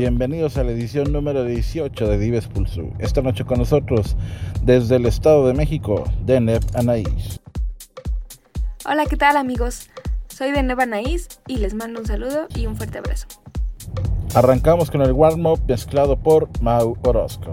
Bienvenidos a la edición número 18 de Dives Pulso. Esta noche con nosotros, desde el Estado de México, Deneb Anaís. Hola, ¿qué tal amigos? Soy Deneb Anaís y les mando un saludo y un fuerte abrazo. Arrancamos con el warm-up mezclado por Mau Orozco.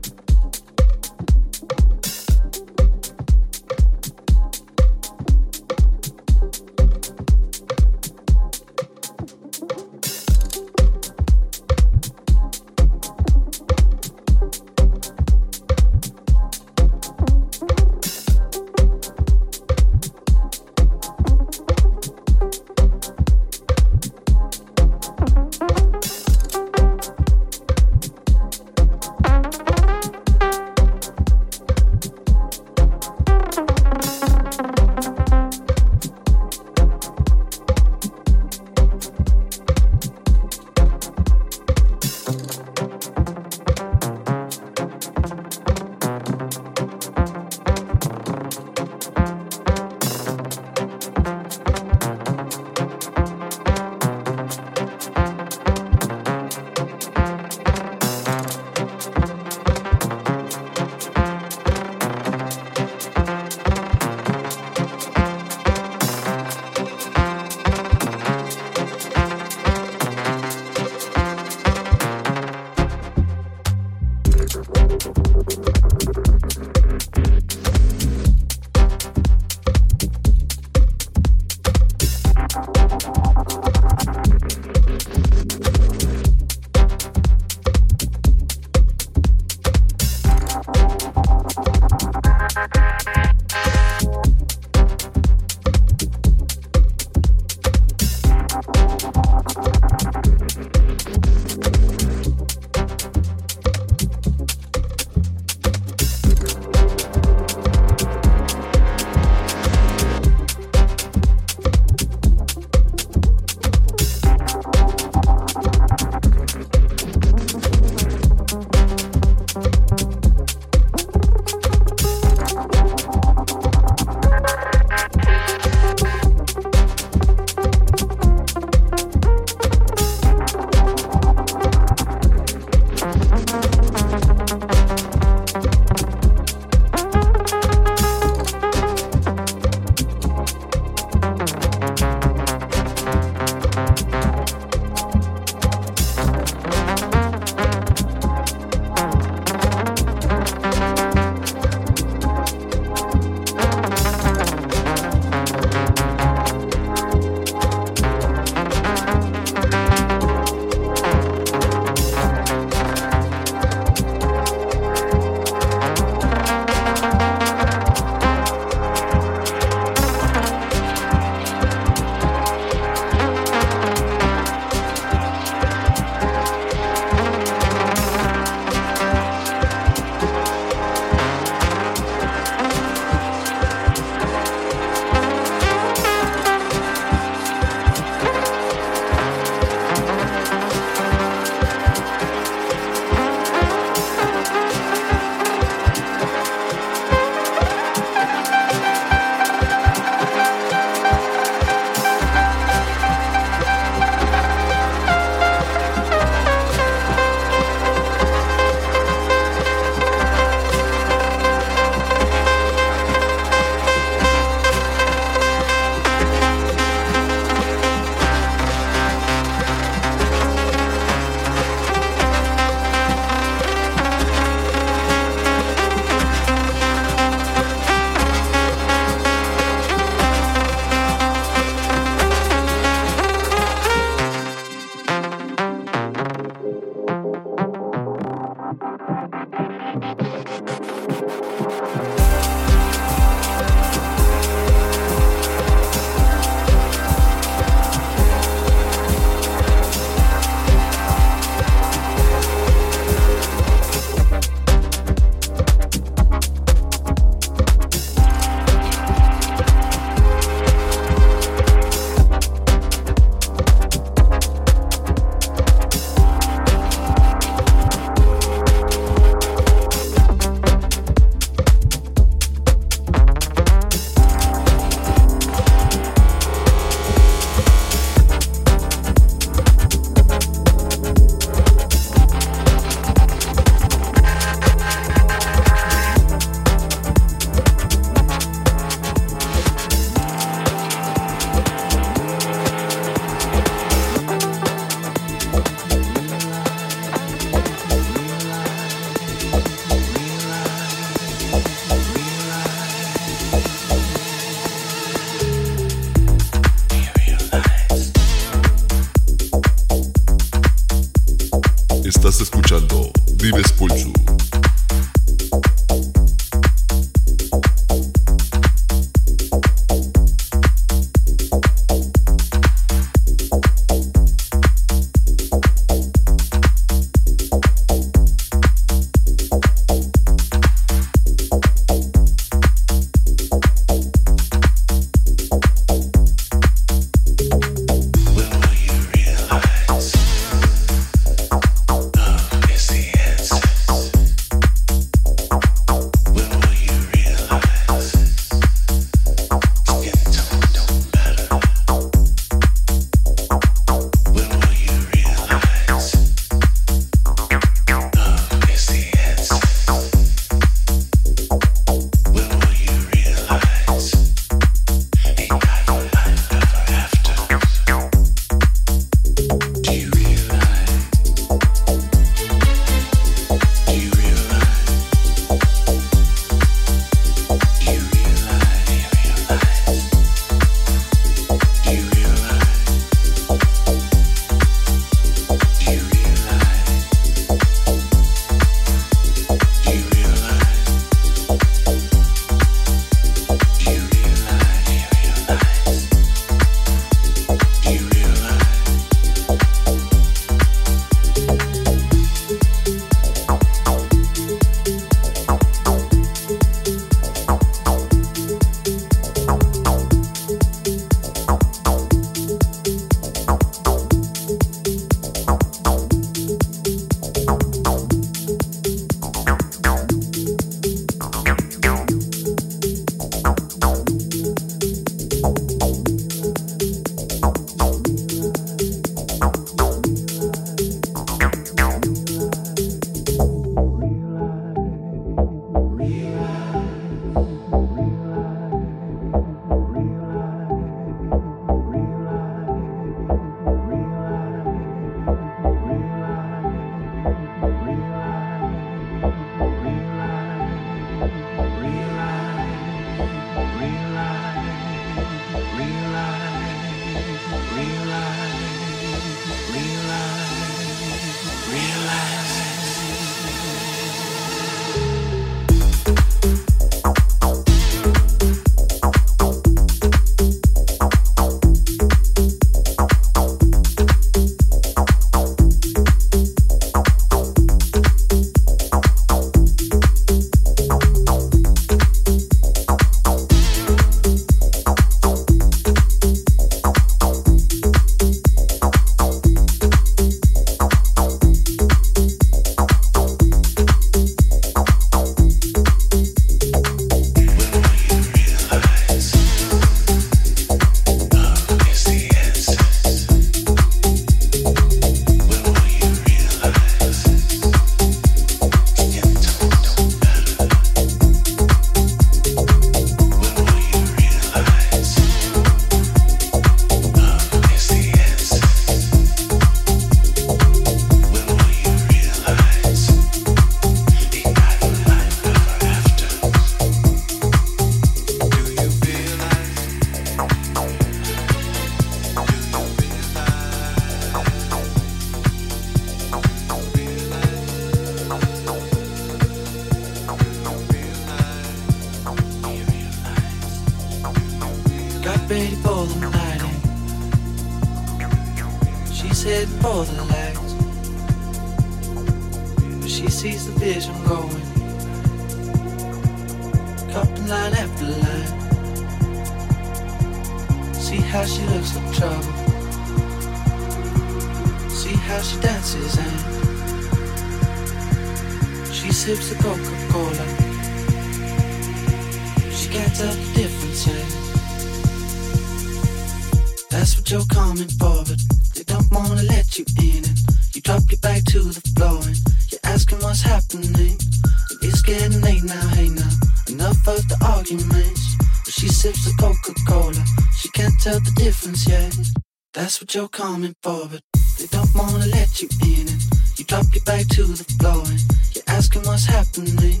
You're coming for, but they don't wanna let you in. And you drop your back to the floor and you're asking what's happening.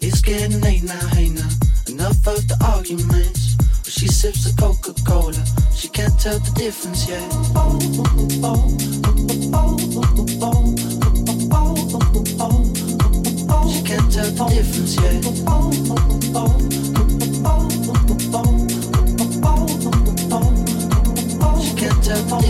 It's getting late now, hey now. Enough of the arguments. But she sips the Coca Cola, she can't tell the difference yet. Tell the difference yet. She can't tell the difference yet. Get up on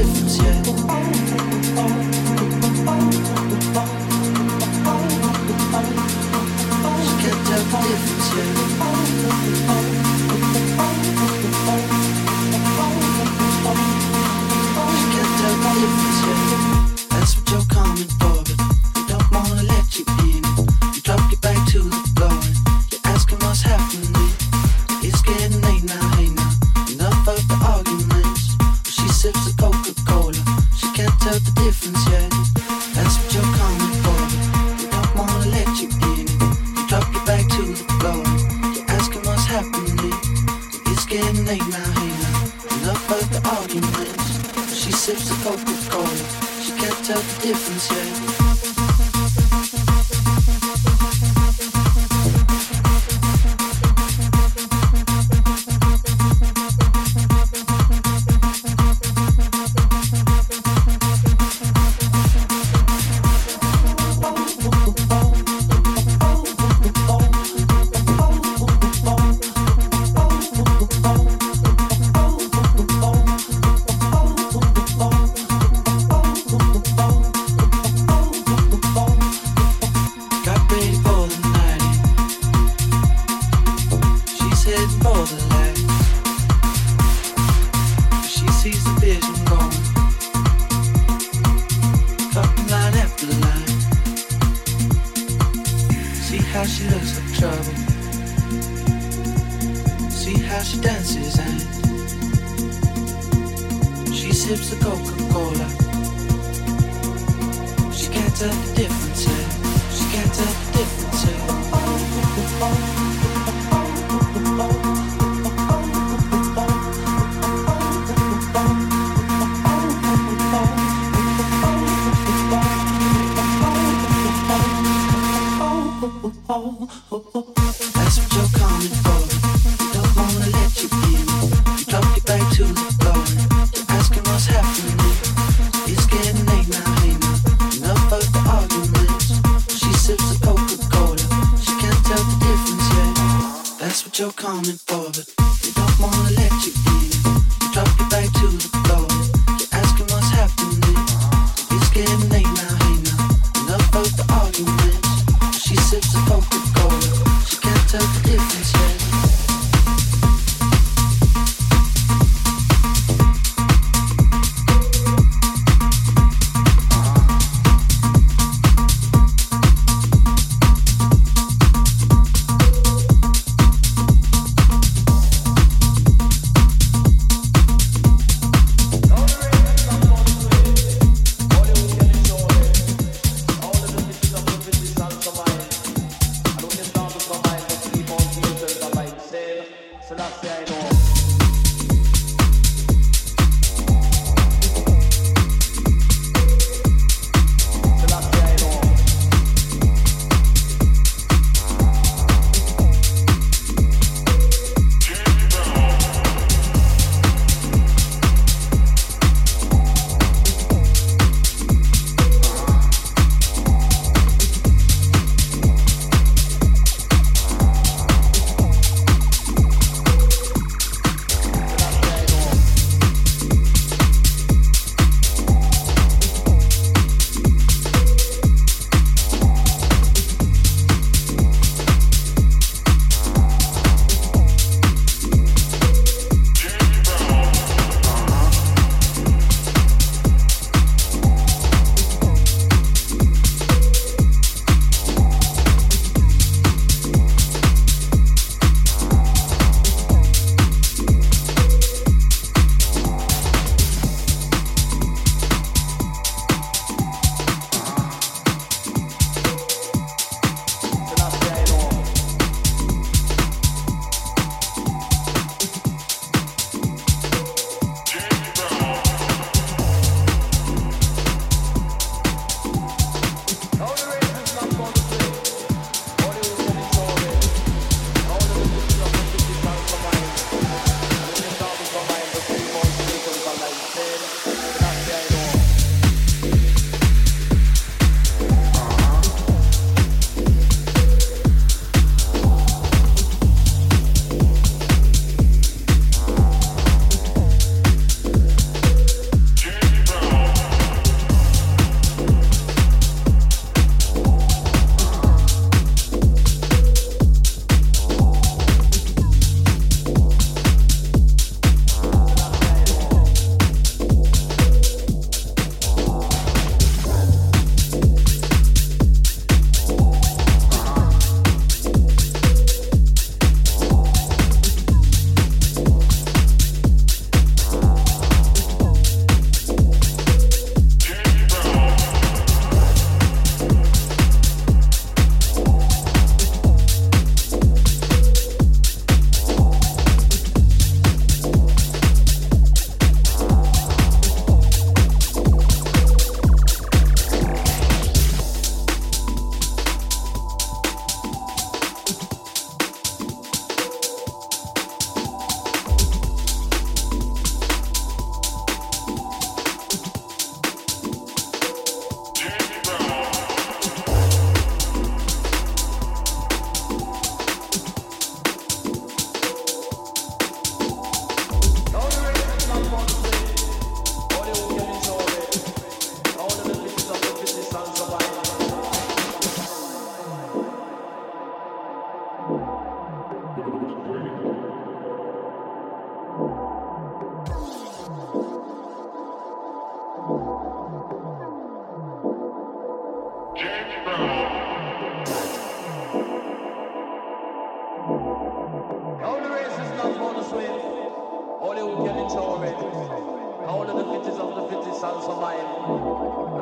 Selassie Aylor.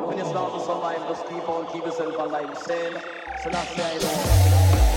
When you start to survive, just keep on, keep yourself alive. Saying, so that's the I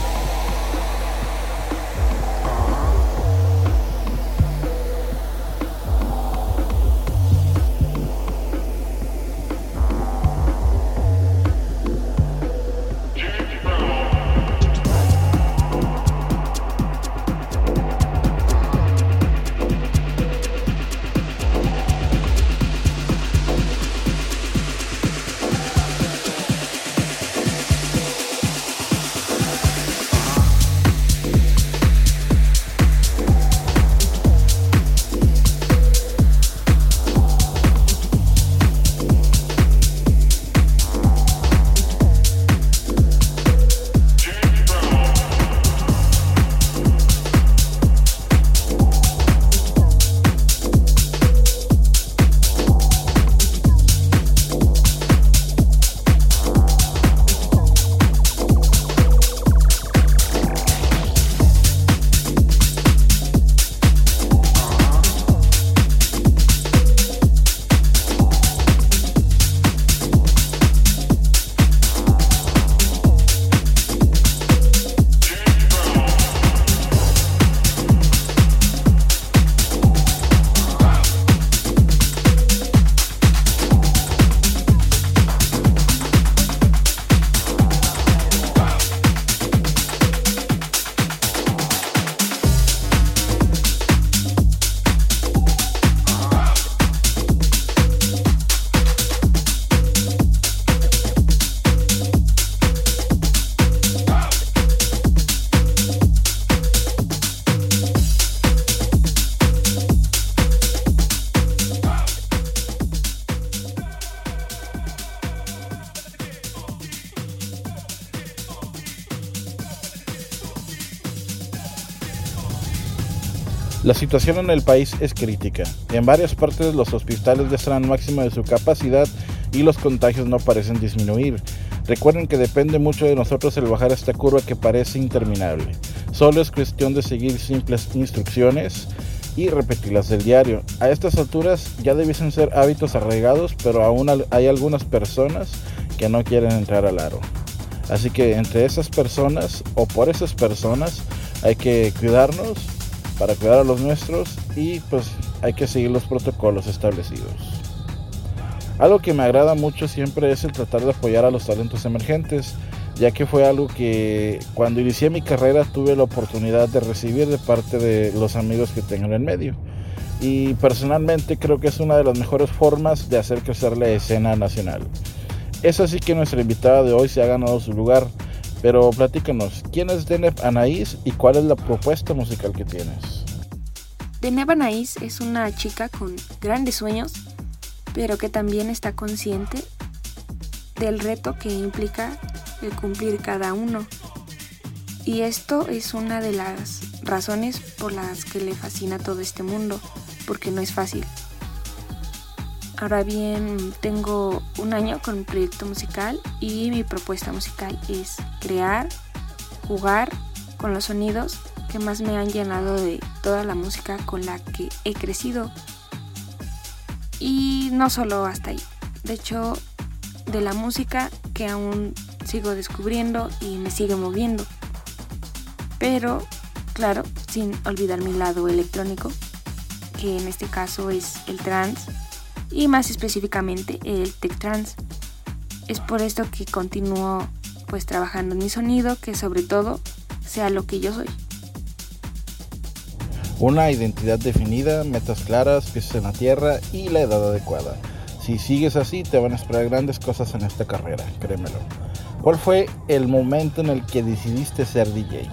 La situación en el país es crítica. En varias partes los hospitales ya están al máximo de su capacidad y los contagios no parecen disminuir. Recuerden que depende mucho de nosotros el bajar esta curva que parece interminable. Solo es cuestión de seguir simples instrucciones y repetirlas del diario. A estas alturas ya debiesen ser hábitos arraigados, pero aún hay algunas personas que no quieren entrar al aro. Así que entre esas personas o por esas personas hay que cuidarnos para cuidar a los nuestros y pues hay que seguir los protocolos establecidos. Algo que me agrada mucho siempre es el tratar de apoyar a los talentos emergentes, ya que fue algo que cuando inicié mi carrera tuve la oportunidad de recibir de parte de los amigos que tengo en el medio. Y personalmente creo que es una de las mejores formas de hacer crecer la escena nacional. Es así que nuestra invitada de hoy se ha ganado su lugar pero platícanos, ¿quién es Deneb Anaís y cuál es la propuesta musical que tienes? Deneb Anaís es una chica con grandes sueños, pero que también está consciente del reto que implica el cumplir cada uno. Y esto es una de las razones por las que le fascina todo este mundo, porque no es fácil. Ahora bien, tengo un año con un proyecto musical y mi propuesta musical es crear, jugar con los sonidos que más me han llenado de toda la música con la que he crecido. Y no solo hasta ahí, de hecho, de la música que aún sigo descubriendo y me sigue moviendo. Pero, claro, sin olvidar mi lado electrónico, que en este caso es el trance y más específicamente el tech trance. Es por esto que continúo pues trabajando en mi sonido, que sobre todo sea lo que yo soy. Una identidad definida, metas claras, pies en la tierra y la edad adecuada. Si sigues así, te van a esperar grandes cosas en esta carrera, créemelo. ¿Cuál fue el momento en el que decidiste ser DJ?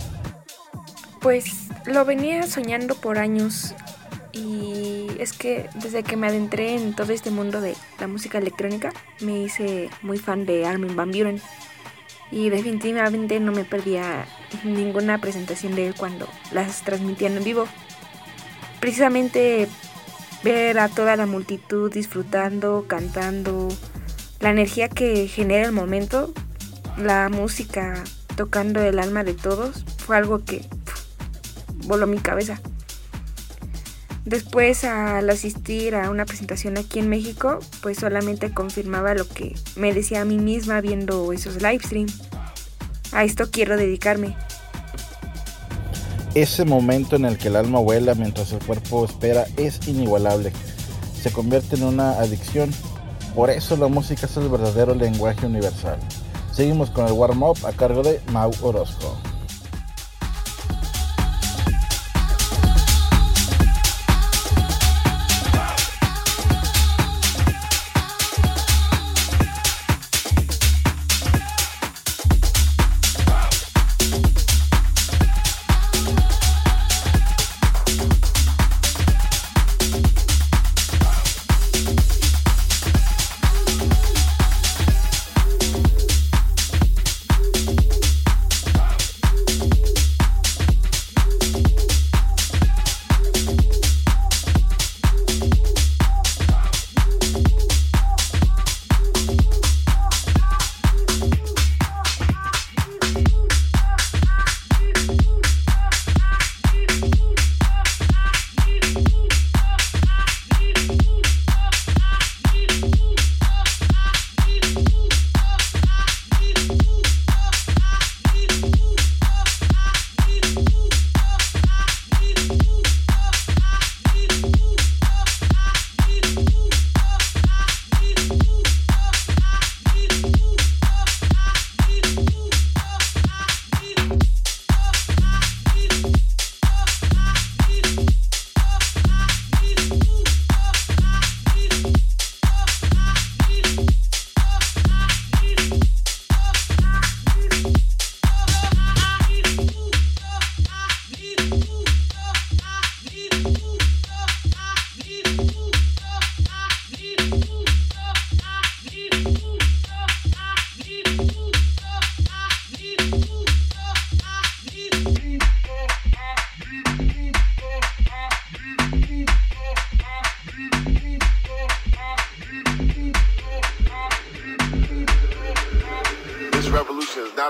Pues lo venía soñando por años y es que desde que me adentré en todo este mundo de la música electrónica, me hice muy fan de Armin Van Buren. Y definitivamente no me perdía ninguna presentación de él cuando las transmitían en vivo. Precisamente ver a toda la multitud disfrutando, cantando, la energía que genera el momento, la música tocando el alma de todos, fue algo que voló mi cabeza. Después al asistir a una presentación aquí en México, pues solamente confirmaba lo que me decía a mí misma viendo esos live streams. A esto quiero dedicarme. Ese momento en el que el alma vuela mientras el cuerpo espera es inigualable. Se convierte en una adicción. Por eso la música es el verdadero lenguaje universal. Seguimos con el warm-up a cargo de Mau Orozco.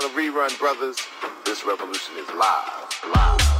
Dollar Rerun Brothers. This revolution is live. Live.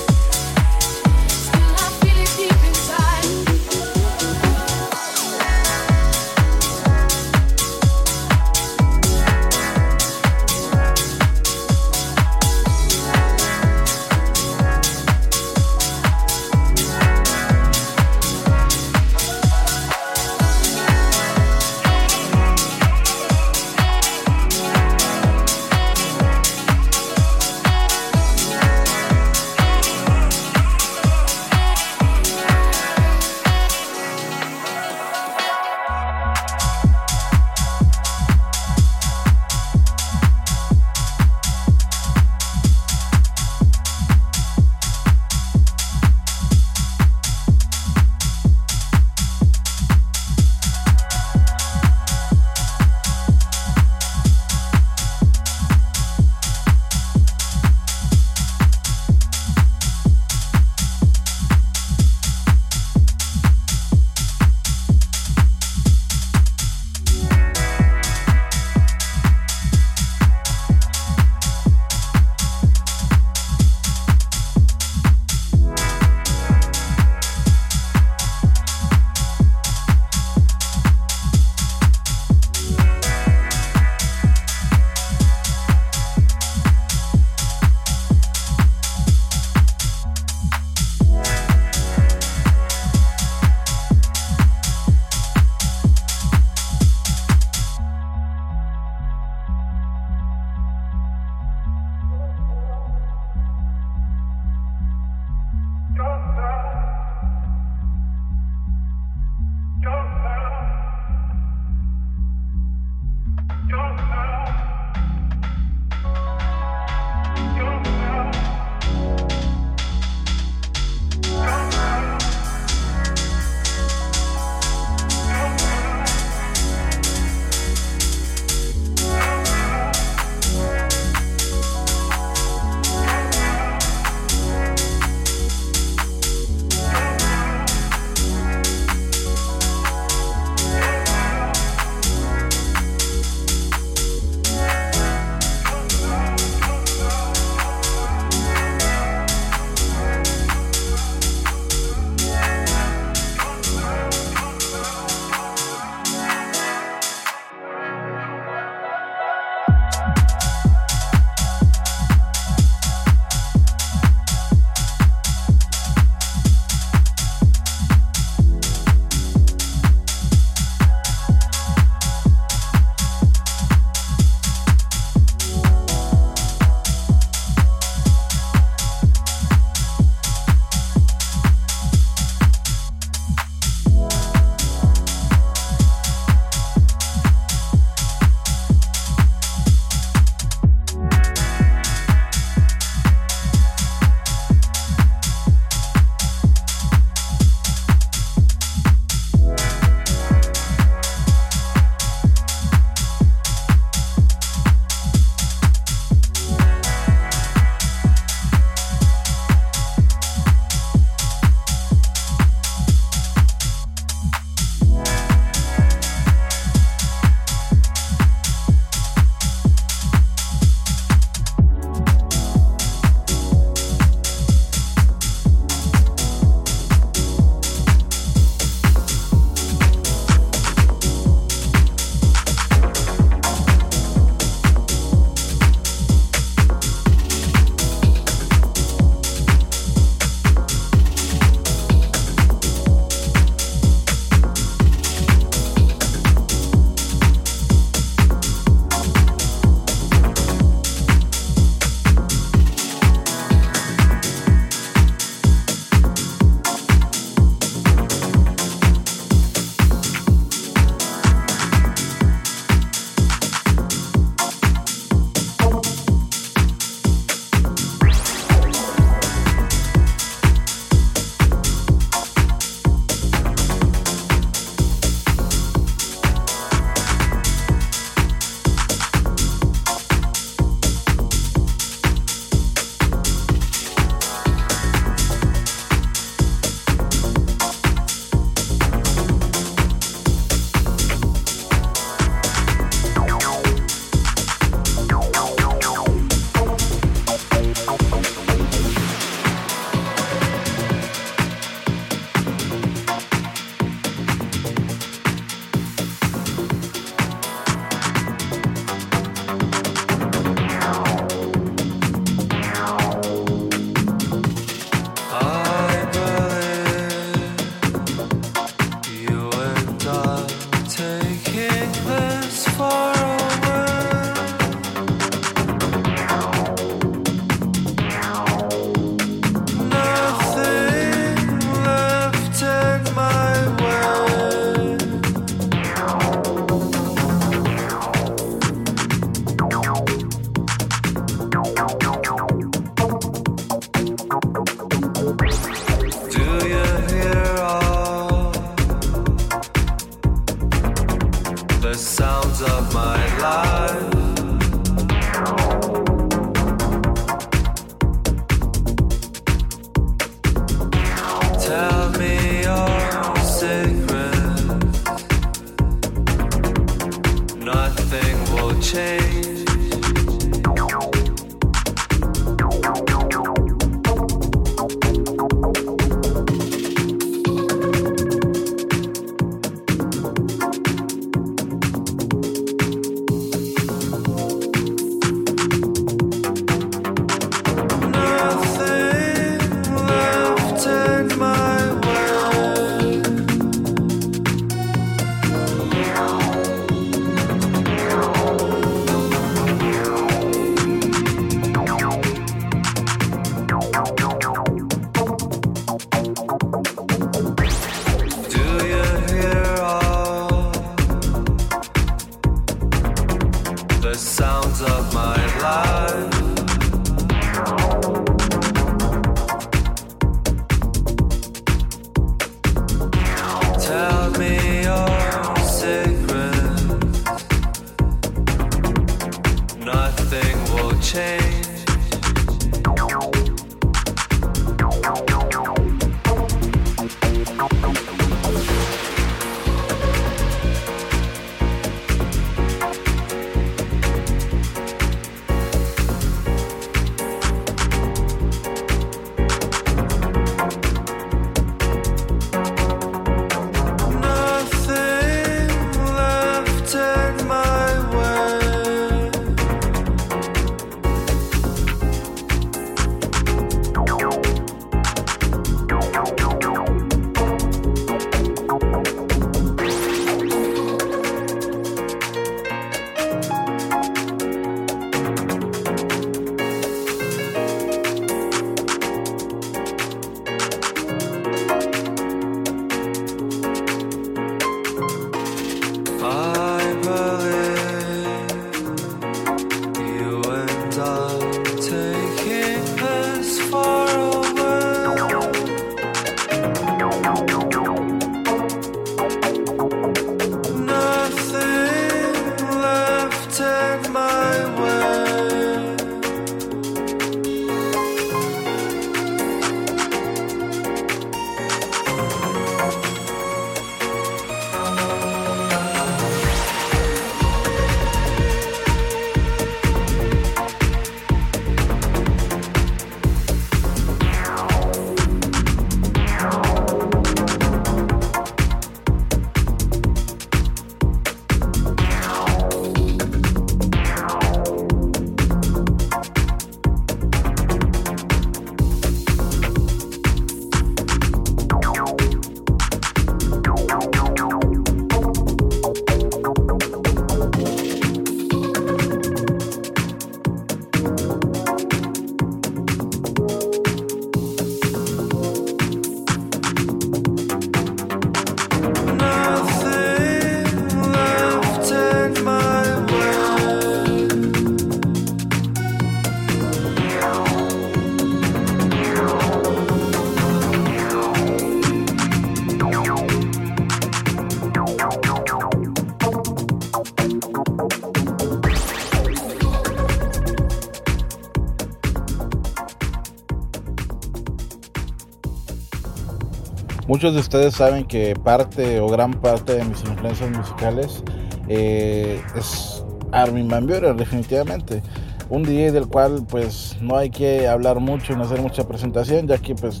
Muchos de ustedes saben que parte o gran parte de mis influencias musicales eh, es Armin Van Buren, definitivamente. Un DJ del cual pues no hay que hablar mucho y no hacer mucha presentación, ya que pues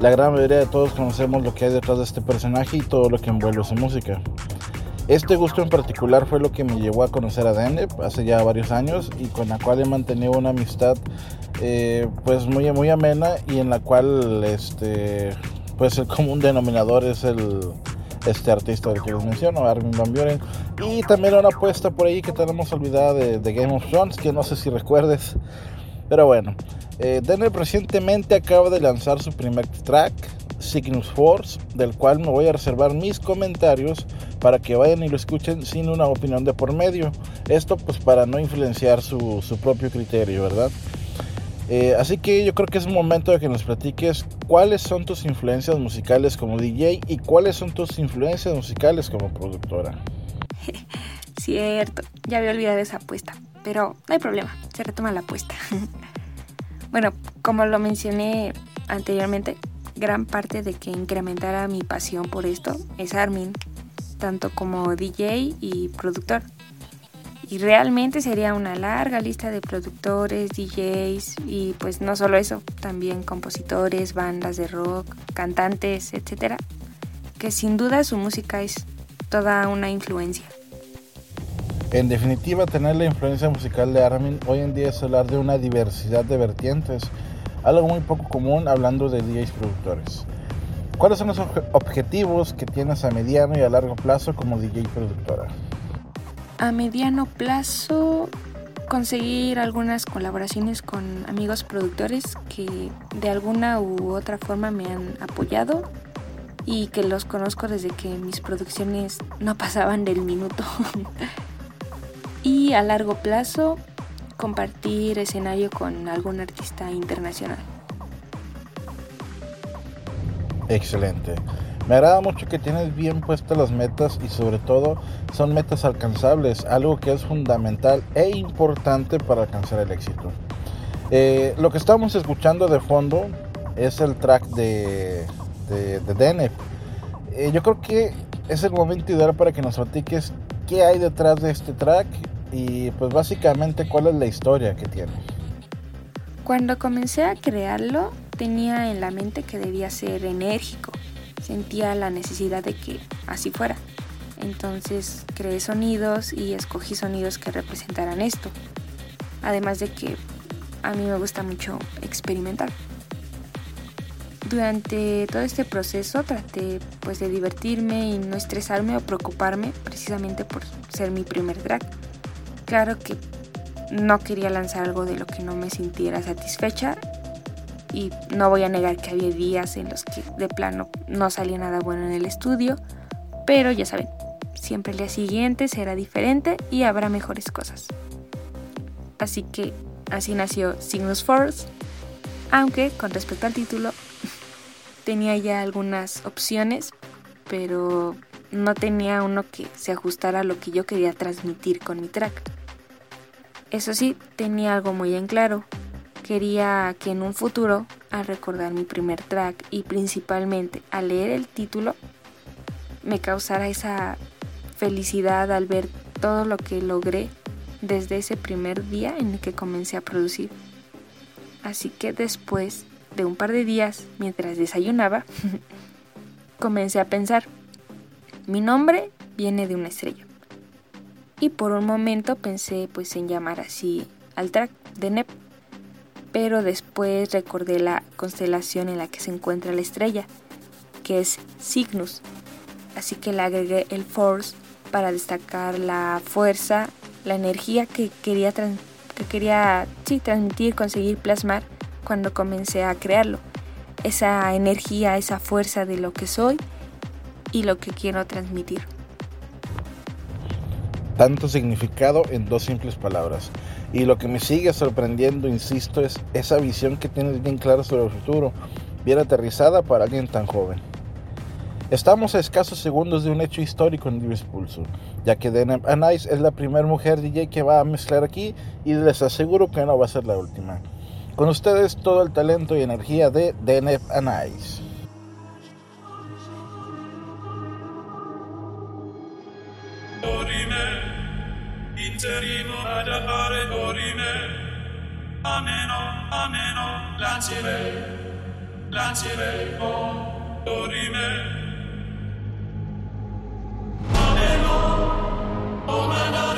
la gran mayoría de todos conocemos lo que hay detrás de este personaje y todo lo que envuelve su música. Este gusto en particular fue lo que me llevó a conocer a Deneb hace ya varios años y con la cual he mantenido una amistad eh, pues muy, muy amena y en la cual este, pues el común denominador es el este artista del que les menciono, Armin Van Buren. Y también una apuesta por ahí que tenemos olvidada de, Game of Thrones, que no sé si recuerdes. Pero bueno, eh, recientemente acaba de lanzar su primer track, Cygnus Force, del cual me voy a reservar mis comentarios para que vayan y lo escuchen sin una opinión de por medio. Esto pues para no influenciar su, su propio criterio, ¿verdad? Eh, así que yo creo que es momento de que nos platiques cuáles son tus influencias musicales como DJ y cuáles son tus influencias musicales como productora. Cierto, ya había olvidado esa apuesta, pero no hay problema, se retoma la apuesta. bueno, como lo mencioné anteriormente, gran parte de que incrementara mi pasión por esto es Armin, tanto como DJ y productor. Y realmente sería una larga lista de productores, DJs y pues no solo eso, también compositores, bandas de rock, cantantes, etcétera, que sin duda su música es toda una influencia. En definitiva, tener la influencia musical de Armin hoy en día es hablar de una diversidad de vertientes, algo muy poco común hablando de DJs productores. ¿Cuáles son los objetivos que tienes a mediano y a largo plazo como DJ productora? A mediano plazo conseguir algunas colaboraciones con amigos productores que de alguna u otra forma me han apoyado y que los conozco desde que mis producciones no pasaban del minuto. y a largo plazo compartir escenario con algún artista internacional. Excelente. Me agrada mucho que tienes bien puestas las metas y sobre todo son metas alcanzables, algo que es fundamental e importante para alcanzar el éxito. Eh, lo que estamos escuchando de fondo es el track de, de, eh, yo creo que es el momento ideal para que nos platiques qué hay detrás de este track y pues básicamente cuál es la historia que tiene. Cuando comencé a crearlo tenía en la mente que debía ser enérgico, sentía la necesidad de que así fuera. Entonces creé sonidos y escogí sonidos que representaran esto. Además de que a mí me gusta mucho experimentar. Durante todo este proceso traté pues de divertirme y no estresarme o preocuparme precisamente por ser mi primer drag claro que no quería lanzar algo de lo que no me sintiera satisfecha y no voy a negar que había días en los de plano no salía nada bueno en el estudio, pero ya saben, siempre el día siguiente será diferente y habrá mejores cosas. Así que así nació Signus Force, aunque con respecto al título tenía ya algunas opciones, pero no tenía uno que se ajustara a lo que yo quería transmitir con mi track. Eso sí, tenía algo muy en claro. Quería que en un futuro, al recordar mi primer track y principalmente al leer el título, me causara esa felicidad al ver todo lo que logré desde ese primer día en el que comencé a producir. Así que después de un par de días, mientras desayunaba, comencé a pensar, mi nombre viene de una estrella y por un momento pensé pues en llamar así al track de Nep, pero después recordé la constelación en la que se encuentra la estrella, que es Cygnus, así que le agregué el Force para destacar la fuerza, la energía que quería, que quería transmitir, conseguir plasmar cuando comencé a crearlo. Esa energía, esa fuerza de lo que soy y lo que quiero transmitir tanto significado en dos simples palabras. Y lo que me sigue sorprendiendo, insisto, es esa visión que tienes bien clara sobre el futuro, bien aterrizada para alguien tan joven. Estamos a escasos segundos de un hecho histórico en Divis Pulso, ya que Deneb Anais es la primera mujer DJ que va a mezclar aquí y les aseguro que no va a ser la última. Con ustedes todo el talento y energía de Deneb Anais. inserimo ad appare. Ameno, ameno, lacire, lacire, oh, dorime. Ameno, o mandare.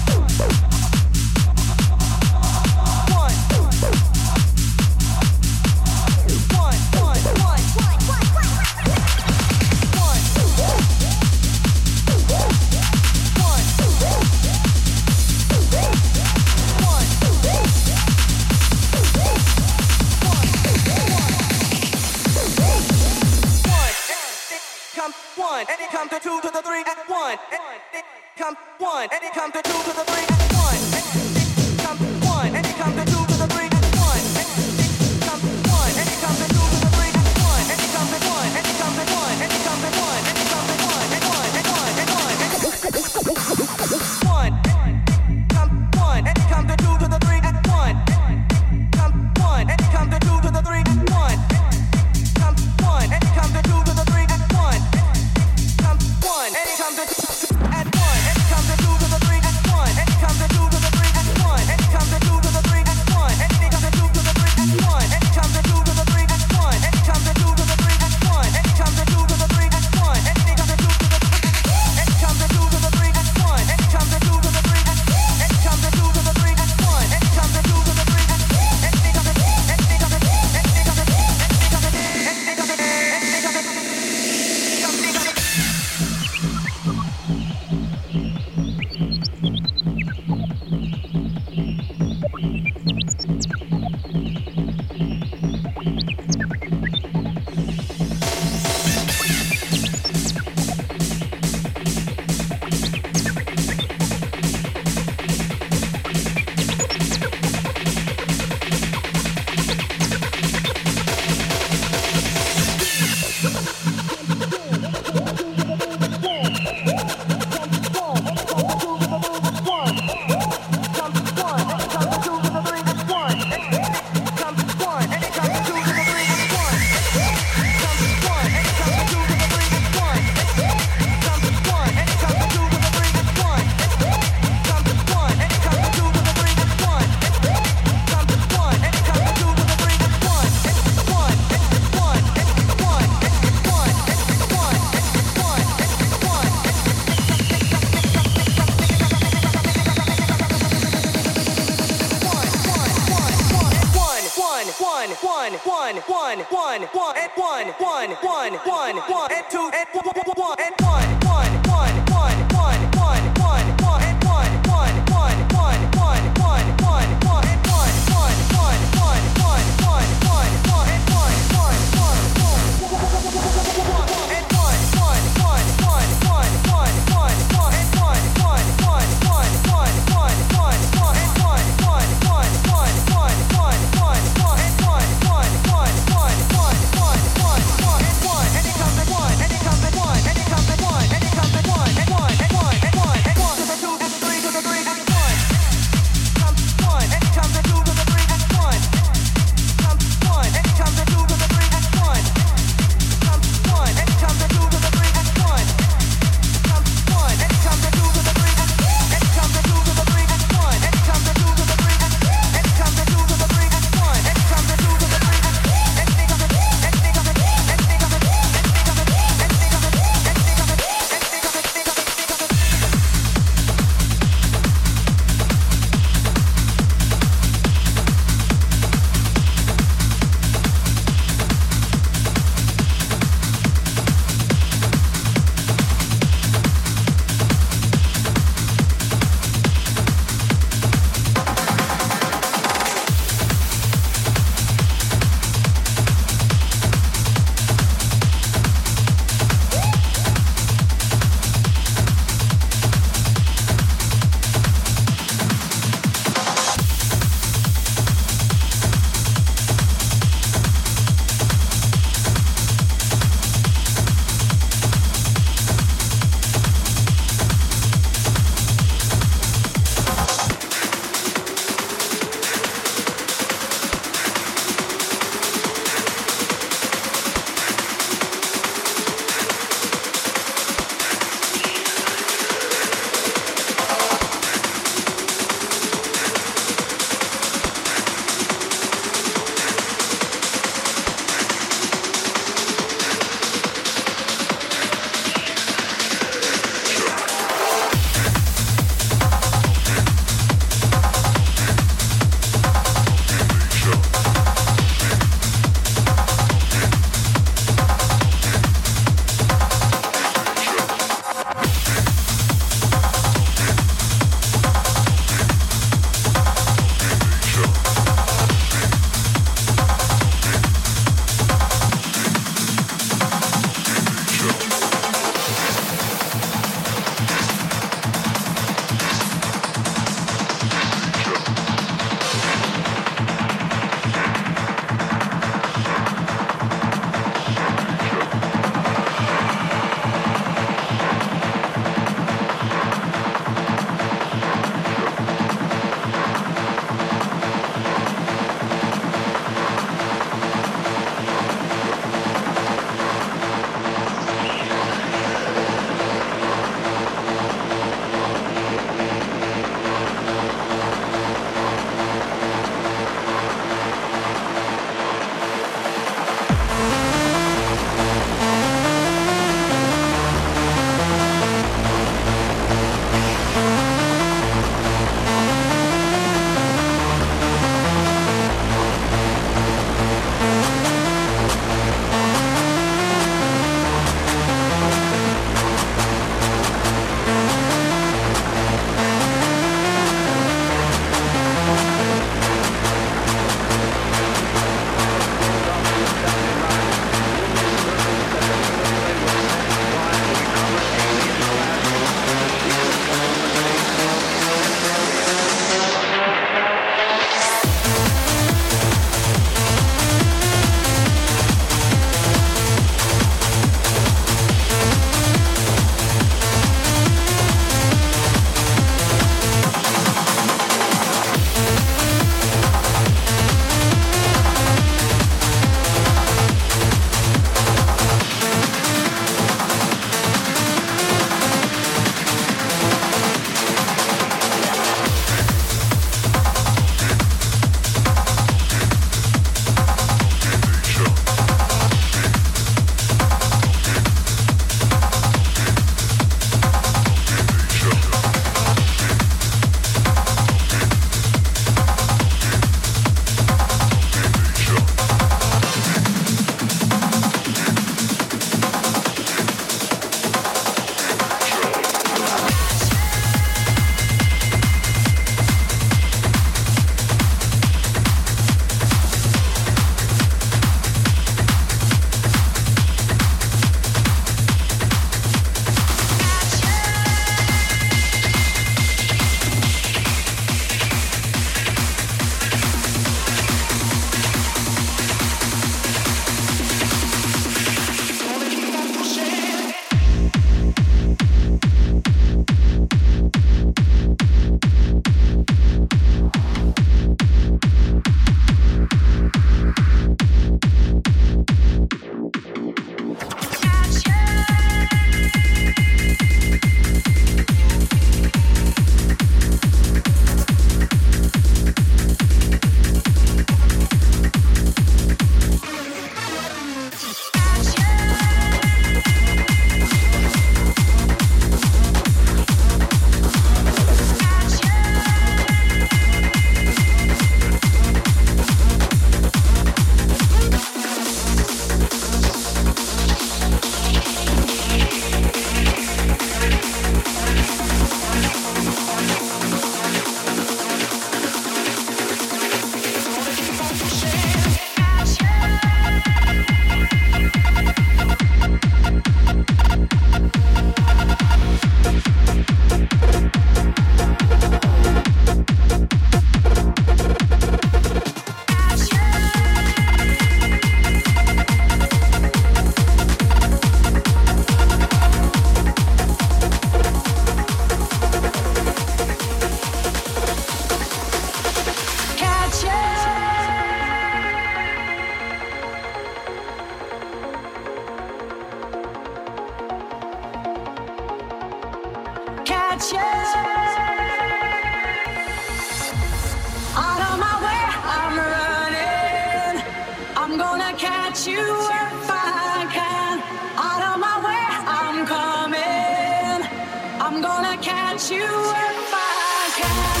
Catch you if I can.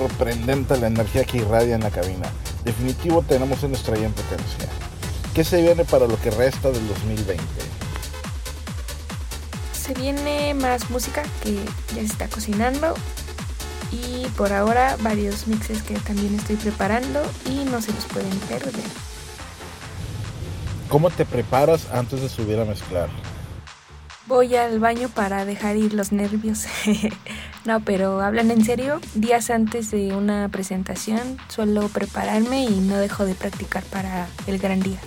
Sorprendente la energía que irradia en la cabina. Definitivo tenemos una estrella en potencia. ¿Qué se viene para lo que resta del 2020? Se viene más música que ya se está cocinando y por ahora varios mixes que también estoy preparando y no se los pueden perder. ¿Cómo te preparas antes de subir a mezclar? Voy al baño para dejar ir los nervios. no, pero hablan en serio. Días antes de una presentación suelo prepararme y no dejo de practicar para el gran día.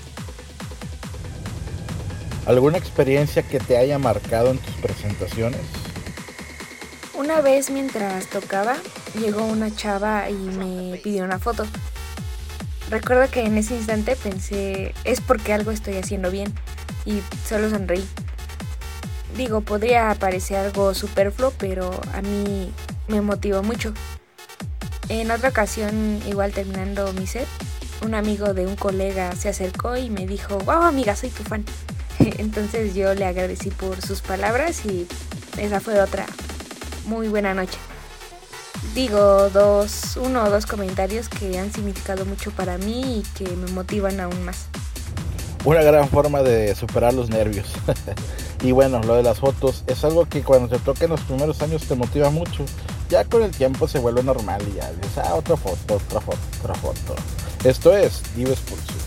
¿Alguna experiencia que te haya marcado en tus presentaciones? Una vez mientras tocaba, llegó una chava y me pidió una foto. Recuerdo que en ese instante pensé, es porque algo estoy haciendo bien y solo sonreí. Digo, podría parecer algo superfluo, pero a mí me motivó mucho. En otra ocasión, igual terminando mi set, un amigo de un colega se acercó y me dijo, wow amiga, soy tu fan. Entonces yo le agradecí por sus palabras y esa fue otra muy buena noche. Digo, dos, uno o dos comentarios que han significado mucho para mí y que me motivan aún más. Una gran forma de superar los nervios. y bueno, lo de las fotos es algo que cuando te toca en los primeros años te motiva mucho. Ya con el tiempo se vuelve normal y ya dices, ah, otra foto, otra foto, otra foto. Esto es Dives Pulso.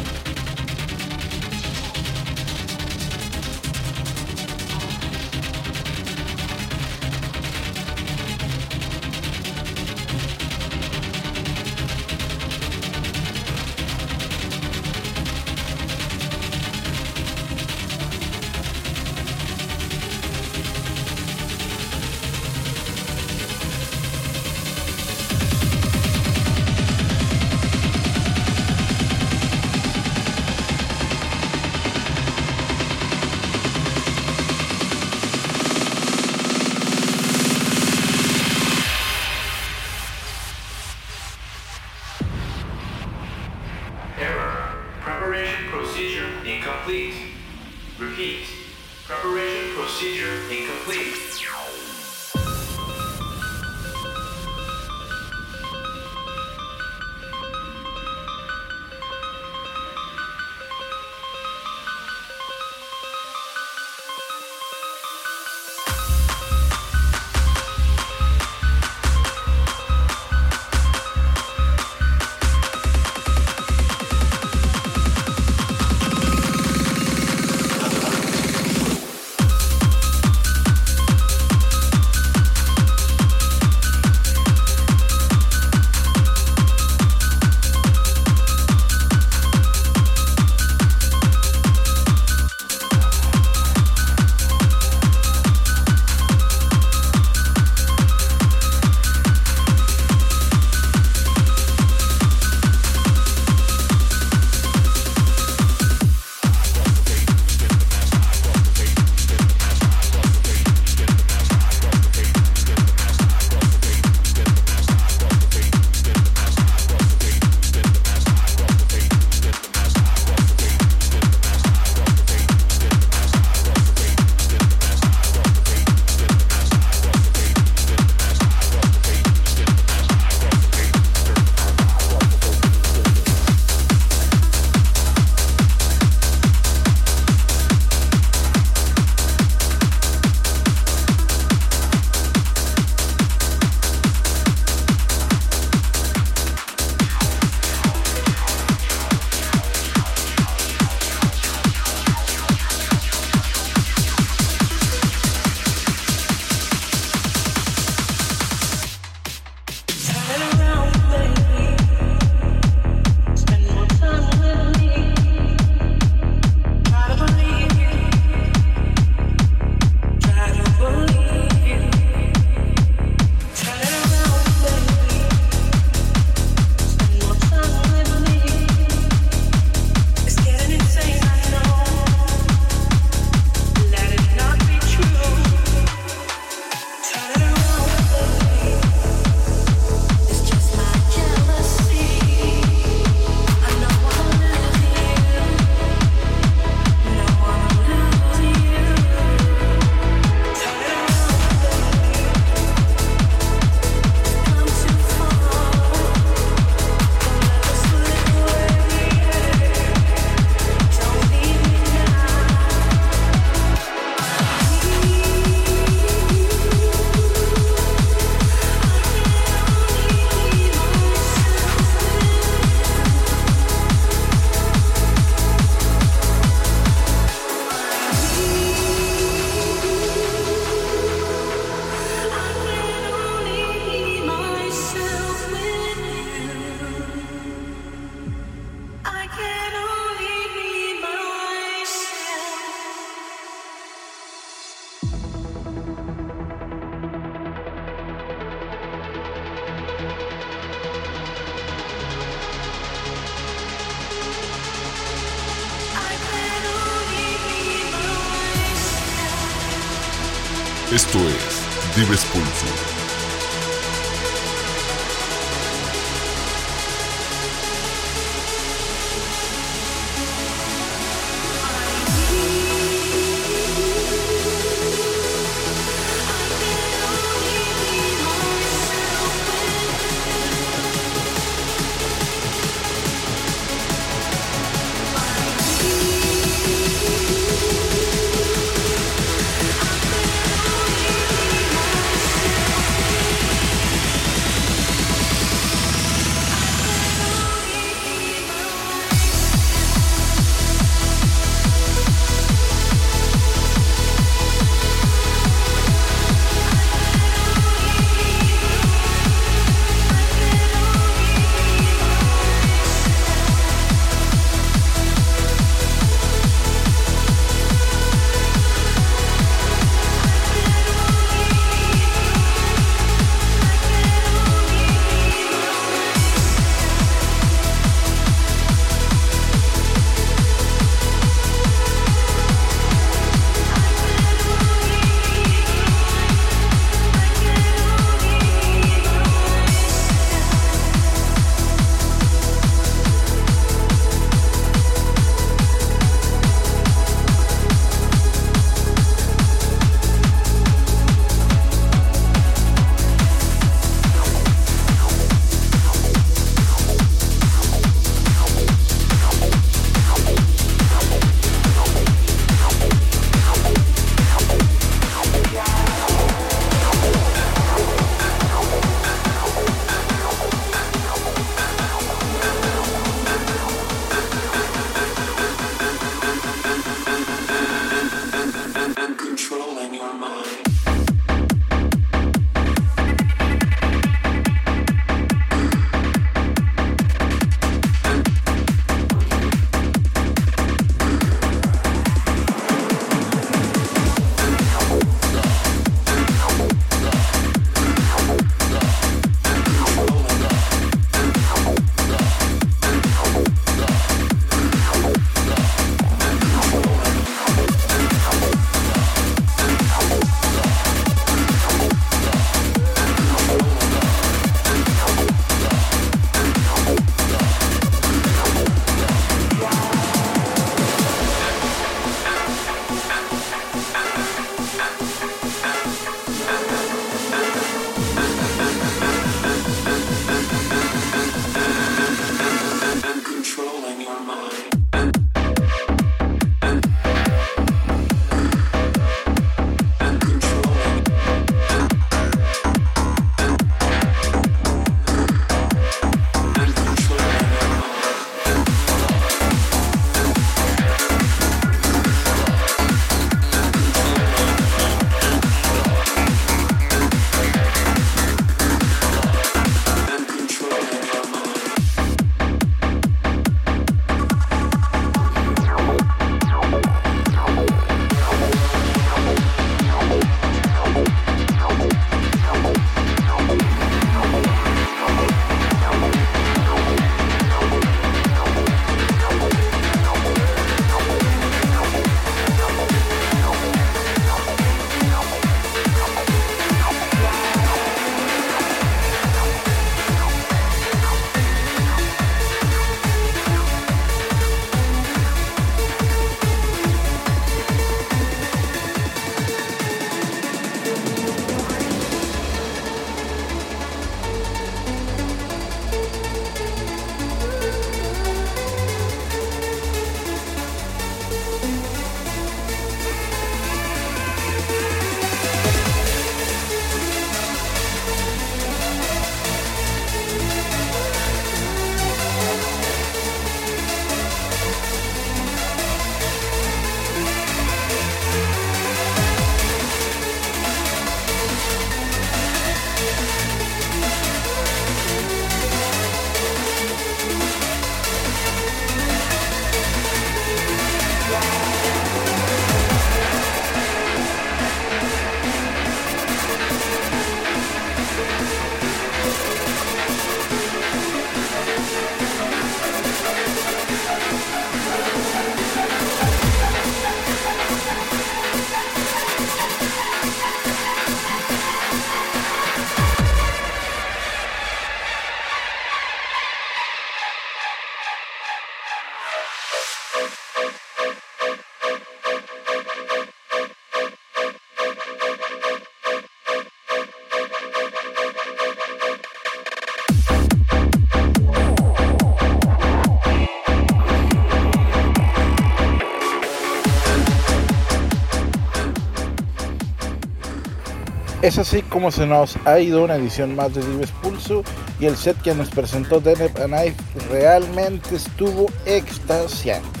Es así como se nos ha ido una edición más de Dives Pulso y el set que nos presentó Deneb Knife realmente estuvo extasiante,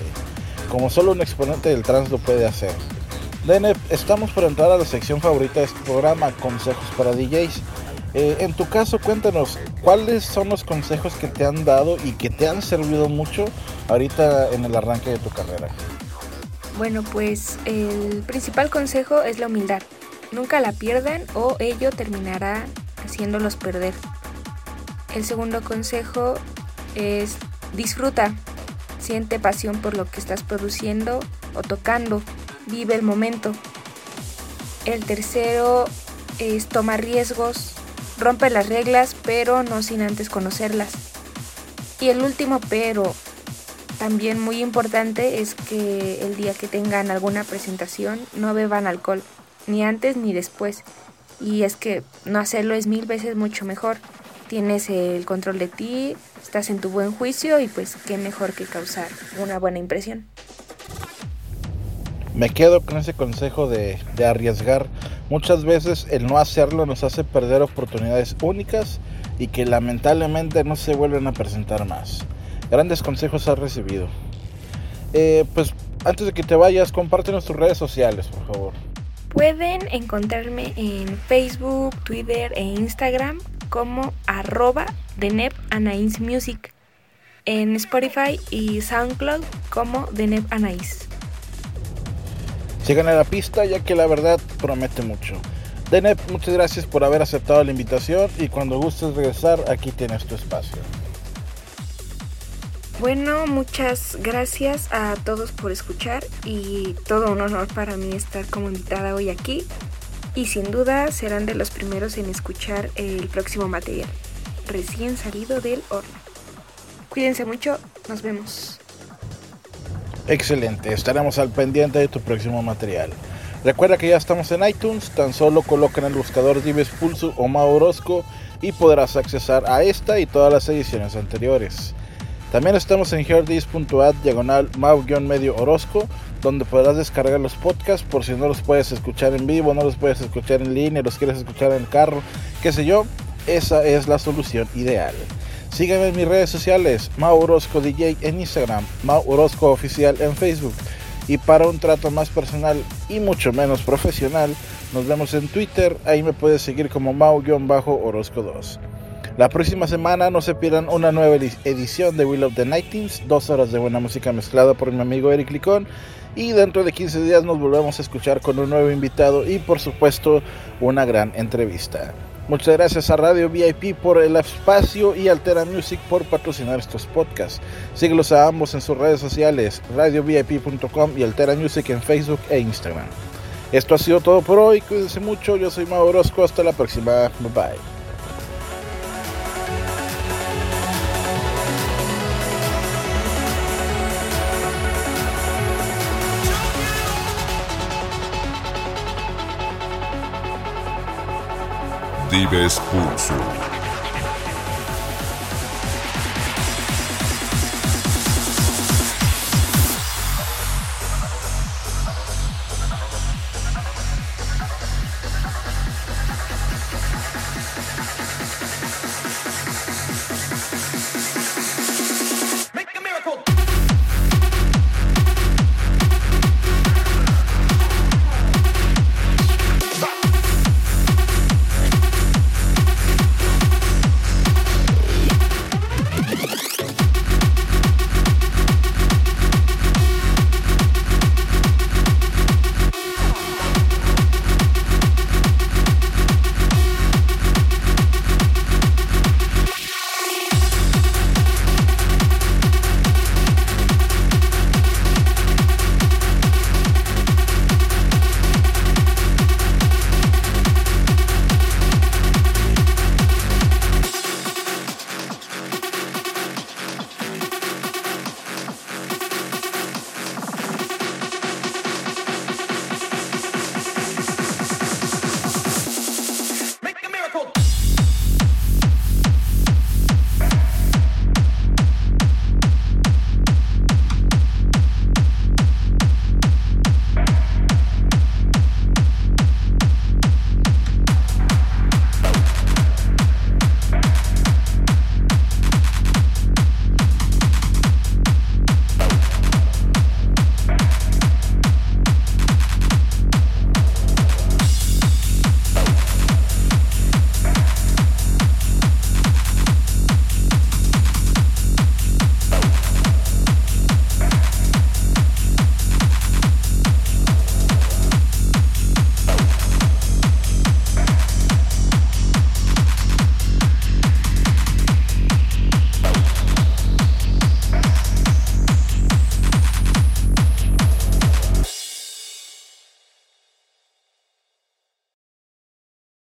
como solo un exponente del trans lo puede hacer. Deneb, estamos por entrar a la sección favorita de este programa, consejos para DJs. Eh, en tu caso, cuéntanos, ¿cuáles son los consejos que te han dado y que te han servido mucho ahorita en el arranque de tu carrera? Bueno, pues el principal consejo es la humildad. Nunca la pierdan o ello terminará haciéndolos perder. El segundo consejo es disfruta, siente pasión por lo que estás produciendo o tocando, vive el momento. El tercero es toma riesgos, rompe las reglas, pero no sin antes conocerlas. Y el último, pero también muy importante, es que el día que tengan alguna presentación no beban alcohol, ni antes ni después. Y es que no hacerlo es mil veces mucho mejor. Tienes el control de ti, estás en tu buen juicio y pues qué mejor que causar una buena impresión. Me quedo con ese consejo de, arriesgar. Muchas veces el no hacerlo nos hace perder oportunidades únicas y que lamentablemente no se vuelven a presentar más. Grandes consejos has recibido. Eh, pues antes de que te vayas, compártenos tus redes sociales, por favor. Pueden encontrarme en Facebook, Twitter e Instagram como arroba de Music. En Spotify y SoundCloud como de Anais. Sigan a la pista ya que la verdad promete mucho. Denep, muchas gracias por haber aceptado la invitación y cuando gustes regresar aquí tienes tu espacio. Bueno, muchas gracias a todos por escuchar y todo un honor para mí estar como invitada hoy aquí y sin duda serán de los primeros en escuchar el próximo material, recién salido del horno. Cuídense mucho, nos vemos. Excelente, estaremos al pendiente de tu próximo material. Recuerda que ya estamos en iTunes, tan solo coloca en el buscador Dives Pulso o Mau Orozco y podrás accesar a esta y todas las ediciones anteriores. También estamos en heardis.at diagonal mau-medio Orozco, donde podrás descargar los podcasts por si no los puedes escuchar en vivo, no los puedes escuchar en línea, los quieres escuchar en el carro, qué sé yo, esa es la solución ideal. Sígueme en mis redes sociales, Mau Orozco en Instagram, Mau Orozco Oficial en Facebook. Y para un trato más personal y mucho menos profesional, nos vemos en Twitter, ahí me puedes seguir como Mau-Orozco 2. La próxima semana no se pierdan una nueva edición de Will of the Nightings, dos horas de buena música mezclada por mi amigo Eric Licón. Y dentro de 15 días nos volvemos a escuchar con un nuevo invitado y por supuesto una gran entrevista. Muchas gracias a Radio VIP por el espacio y Altera Music por patrocinar estos podcasts. Síguelos a ambos en sus redes sociales, radiovip.com y Altera Music en Facebook e Instagram. Esto ha sido todo por hoy, cuídense mucho, yo soy Mau Orozco, hasta la próxima, bye bye. Dives Pulso.